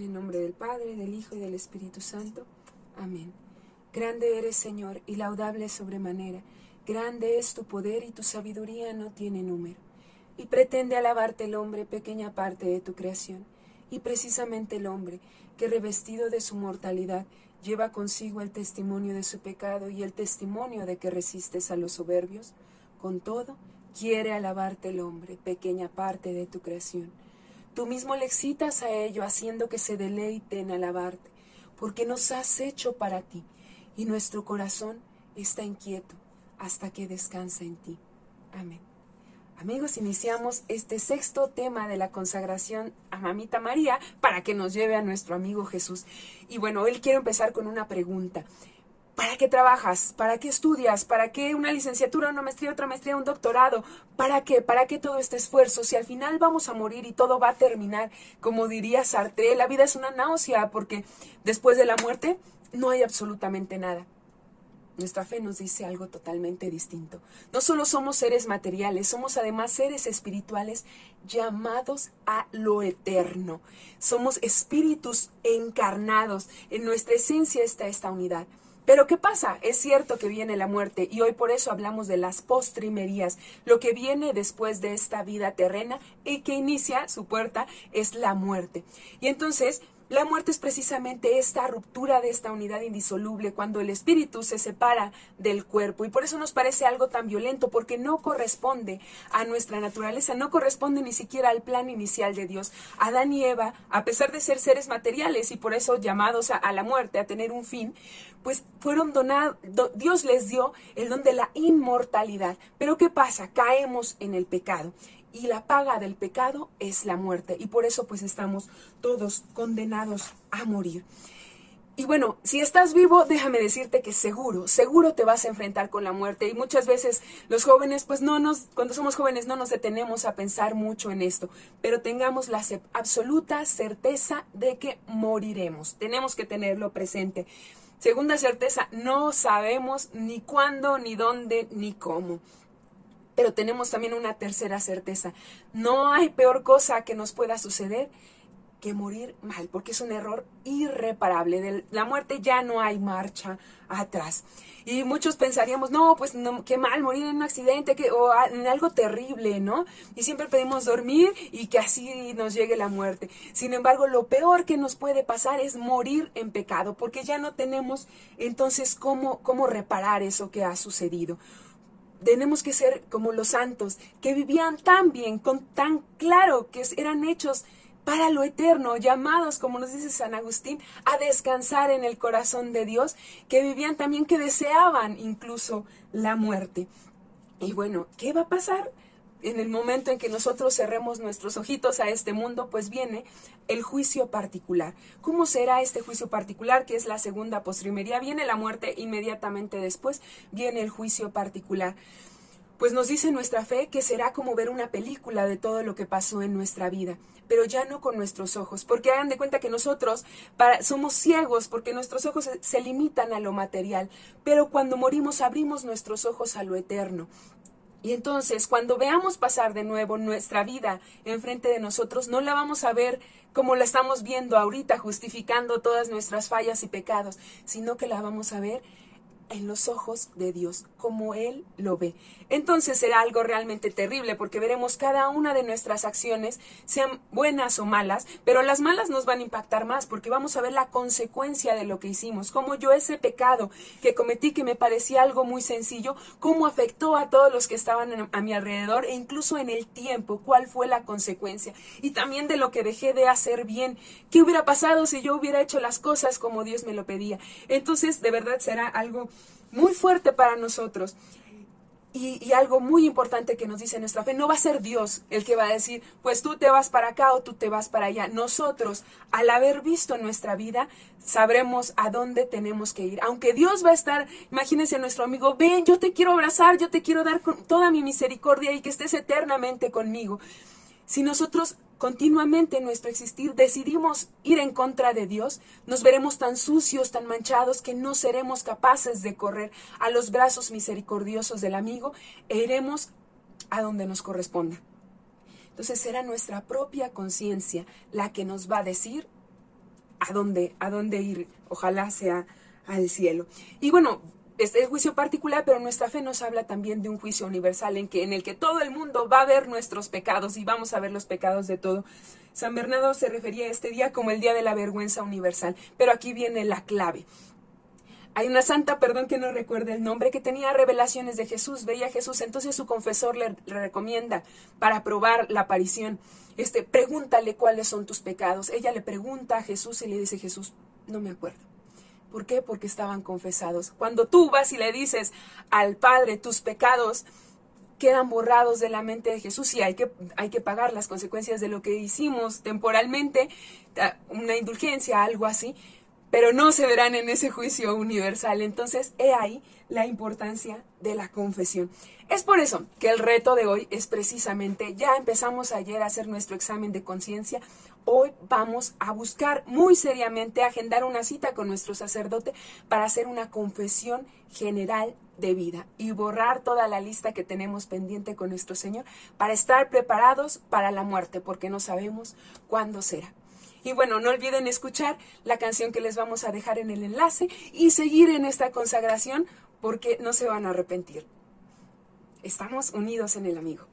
En el nombre del Padre, del Hijo y del Espíritu Santo. Amén. Grande eres, Señor, y laudable sobremanera. Grande es tu poder y tu sabiduría no tiene número. Y pretende alabarte el hombre, pequeña parte de tu creación. Y precisamente el hombre, que revestido de su mortalidad, lleva consigo el testimonio de su pecado y el testimonio de que resistes a los soberbios, con todo, quiere alabarte el hombre, pequeña parte de tu creación Tú mismo le excitas a ello, haciendo que se deleite en alabarte, porque nos has hecho para ti, y nuestro corazón está inquieto hasta que descansa en ti. Amén. Amigos, iniciamos este sexto tema de la consagración a Mamita María para que nos lleve a nuestro amigo Jesús. Y bueno, hoy quiero empezar con una pregunta. ¿Para qué trabajas? ¿Para qué estudias? ¿Para qué una licenciatura, una maestría, otra maestría, un doctorado? ¿Para qué? ¿Para qué todo este esfuerzo? Si al final vamos a morir y todo va a terminar, como diría Sartre, la vida es una náusea porque después de la muerte no hay absolutamente nada. Nuestra fe nos dice algo totalmente distinto. No solo somos seres materiales, somos además seres espirituales llamados a lo eterno. Somos espíritus encarnados. En nuestra esencia está esta unidad. Pero ¿qué pasa? Es cierto que viene la muerte y hoy por eso hablamos de las postrimerías, lo que viene después de esta vida terrena y que inicia su puerta es la muerte. Y entonces la muerte es precisamente esta ruptura de esta unidad indisoluble cuando el espíritu se separa del cuerpo y por eso nos parece algo tan violento porque no corresponde a nuestra naturaleza, no corresponde ni siquiera al plan inicial de Dios. Adán y Eva, a pesar de ser seres materiales y por eso llamados a, la muerte, a tener un fin, pues fueron donados, Dios les dio el don de la inmortalidad. Pero ¿qué pasa? Caemos en el pecado y la paga del pecado es la muerte y por eso pues estamos todos condenados a morir. Y bueno, si estás vivo, déjame decirte que seguro, seguro te vas a enfrentar con la muerte. Y muchas veces los jóvenes, pues no nos, cuando somos jóvenes no nos detenemos a pensar mucho en esto, pero tengamos la absoluta certeza de que moriremos. Tenemos que tenerlo presente. Segunda certeza, no sabemos ni cuándo, ni dónde, ni cómo. Pero tenemos también una tercera certeza. No hay peor cosa que nos pueda suceder que morir mal, porque es un error irreparable. La muerte ya no hay marcha atrás. Y muchos pensaríamos, no, pues no, qué mal morir en un accidente que, o en algo terrible, ¿no? Y siempre pedimos dormir y que así nos llegue la muerte. Sin embargo, lo peor que nos puede pasar es morir en pecado, porque ya no tenemos entonces cómo, cómo reparar eso que ha sucedido tenemos que ser como los santos, que vivían tan bien, con tan claro que eran hechos para lo eterno, llamados, como nos dice San Agustín, a descansar en el corazón de Dios, que vivían también, que deseaban incluso la muerte. Y bueno, ¿qué va a pasar? En el momento en que nosotros cerremos nuestros ojitos a este mundo, pues viene el juicio particular. ¿Cómo será este juicio particular, que es la segunda postrimería? Viene la muerte inmediatamente después, viene el juicio particular. Pues nos dice nuestra fe que será como ver una película de todo lo que pasó en nuestra vida, pero ya no con nuestros ojos, porque hagan de cuenta que nosotros somos ciegos, porque nuestros ojos se limitan a lo material, pero cuando morimos abrimos nuestros ojos a lo eterno. Y entonces, cuando veamos pasar de nuevo nuestra vida enfrente de nosotros, no la vamos a ver como la estamos viendo ahorita, justificando todas nuestras fallas y pecados, sino que la vamos a ver en los ojos de Dios, como Él lo ve. Entonces será algo realmente terrible porque veremos cada una de nuestras acciones, sean buenas o malas, pero las malas nos van a impactar más porque vamos a ver la consecuencia de lo que hicimos, como yo ese pecado que cometí que me parecía algo muy sencillo, cómo afectó a todos los que estaban a mi alrededor e incluso en el tiempo, cuál fue la consecuencia y también de lo que dejé de hacer bien, qué hubiera pasado si yo hubiera hecho las cosas como Dios me lo pedía. Entonces, de verdad será algo muy fuerte para nosotros. Y, algo muy importante que nos dice nuestra fe, no va a ser Dios el que va a decir, pues tú te vas para acá o tú te vas para allá. Nosotros, al haber visto nuestra vida, sabremos a dónde tenemos que ir. Aunque Dios va a estar, imagínense nuestro amigo, ven, yo te quiero abrazar, yo te quiero dar toda mi misericordia y que estés eternamente conmigo. Si nosotros continuamente en nuestro existir decidimos ir en contra de Dios, nos veremos tan sucios, tan manchados, que no seremos capaces de correr a los brazos misericordiosos del amigo e iremos a donde nos corresponda. Entonces será nuestra propia conciencia la que nos va a decir a dónde, a dónde ir. Ojalá sea al cielo. Y bueno, es juicio particular, pero nuestra fe nos habla también de un juicio universal en, que, en el que todo el mundo va a ver nuestros pecados y vamos a ver los pecados de todo. San Bernardo se refería a este día como el día de la vergüenza universal, pero aquí viene la clave. Hay una santa, perdón que no recuerde el nombre, que tenía revelaciones de Jesús, veía a Jesús, entonces su confesor le, recomienda para probar la aparición, este, pregúntale cuáles son tus pecados. Ella le pregunta a Jesús y le dice, Jesús, no me acuerdo. ¿Por qué? Porque estaban confesados. Cuando tú vas y le dices al Padre tus pecados, quedan borrados de la mente de Jesús y hay que, hay que pagar las consecuencias de lo que hicimos temporalmente, una indulgencia, algo así, pero no se verán en ese juicio universal. Entonces, he ahí la importancia de la confesión. Es por eso que el reto de hoy es precisamente, ya empezamos ayer a hacer nuestro examen de conciencia, hoy vamos a buscar muy seriamente agendar una cita con nuestro sacerdote para hacer una confesión general de vida y borrar toda la lista que tenemos pendiente con nuestro Señor para estar preparados para la muerte, porque no sabemos cuándo será. Y bueno, no olviden escuchar la canción que les vamos a dejar en el enlace y seguir en esta consagración porque no se van a arrepentir. Estamos unidos en el amigo.